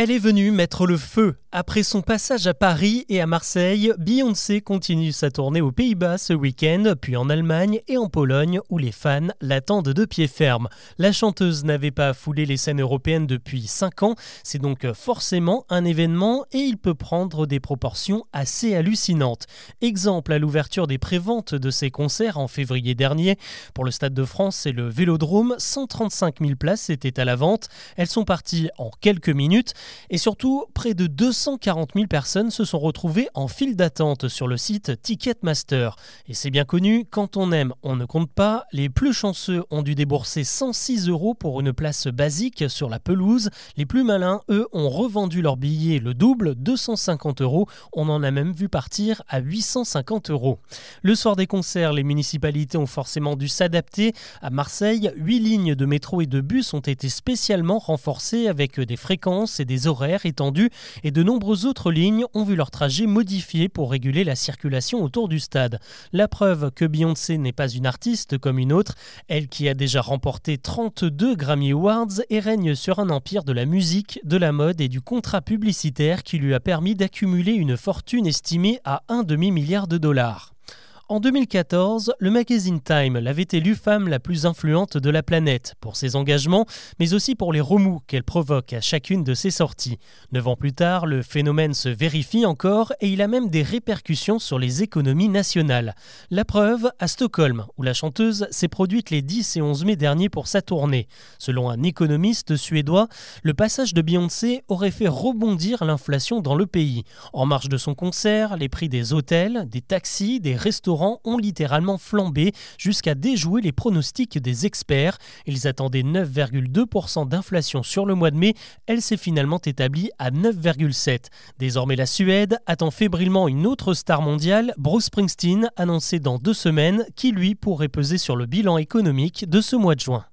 Elle est venue mettre le feu. Après son passage à Paris et à Marseille, Beyoncé continue sa tournée aux Pays-Bas ce week-end, puis en Allemagne et en Pologne où les fans l'attendent de pied ferme. La chanteuse n'avait pas foulé les scènes européennes depuis 5 ans, c'est donc forcément un événement et il peut prendre des proportions assez hallucinantes. Exemple à l'ouverture des préventes de ses concerts en février dernier. Pour le Stade de France et le Vélodrome, 135 000 places étaient à la vente. Elles sont parties en quelques minutes. Et surtout, près de 240 000 personnes se sont retrouvées en file d'attente sur le site Ticketmaster. Et c'est bien connu, quand on aime, on ne compte pas. Les plus chanceux ont dû débourser 106 euros pour une place basique sur la pelouse. Les plus malins, eux, ont revendu leur billet le double, 250 euros. On en a même vu partir à 850 euros. Le soir des concerts, les municipalités ont forcément dû s'adapter. À Marseille, 8 lignes de métro et de bus ont été spécialement renforcées avec des fréquences et des horaires étendus et de nombreuses autres lignes ont vu leur trajet modifié pour réguler la circulation autour du stade. La preuve que Beyoncé n'est pas une artiste comme une autre, elle qui a déjà remporté 32 Grammy Awards et règne sur un empire de la musique, de la mode et du contrat publicitaire qui lui a permis d'accumuler une fortune estimée à un demi-milliard de dollars. En 2014, le magazine Time l'avait élue femme la plus influente de la planète pour ses engagements, mais aussi pour les remous qu'elle provoque à chacune de ses sorties. Neuf ans plus tard, le phénomène se vérifie encore et il a même des répercussions sur les économies nationales. La preuve à Stockholm, où la chanteuse s'est produite les 10 et 11 mai dernier pour sa tournée. Selon un économiste suédois, le passage de Beyoncé aurait fait rebondir l'inflation dans le pays. En marge de son concert, les prix des hôtels, des taxis, des ont littéralement flambé jusqu'à déjouer les pronostics des experts. Ils attendaient 9,2% d'inflation sur le mois de mai. Elle s'est finalement établie à 9,7%. Désormais, la Suède attend fébrilement une autre star mondiale, Bruce Springsteen, annoncé dans deux semaines, qui lui pourrait peser sur le bilan économique de ce mois de juin.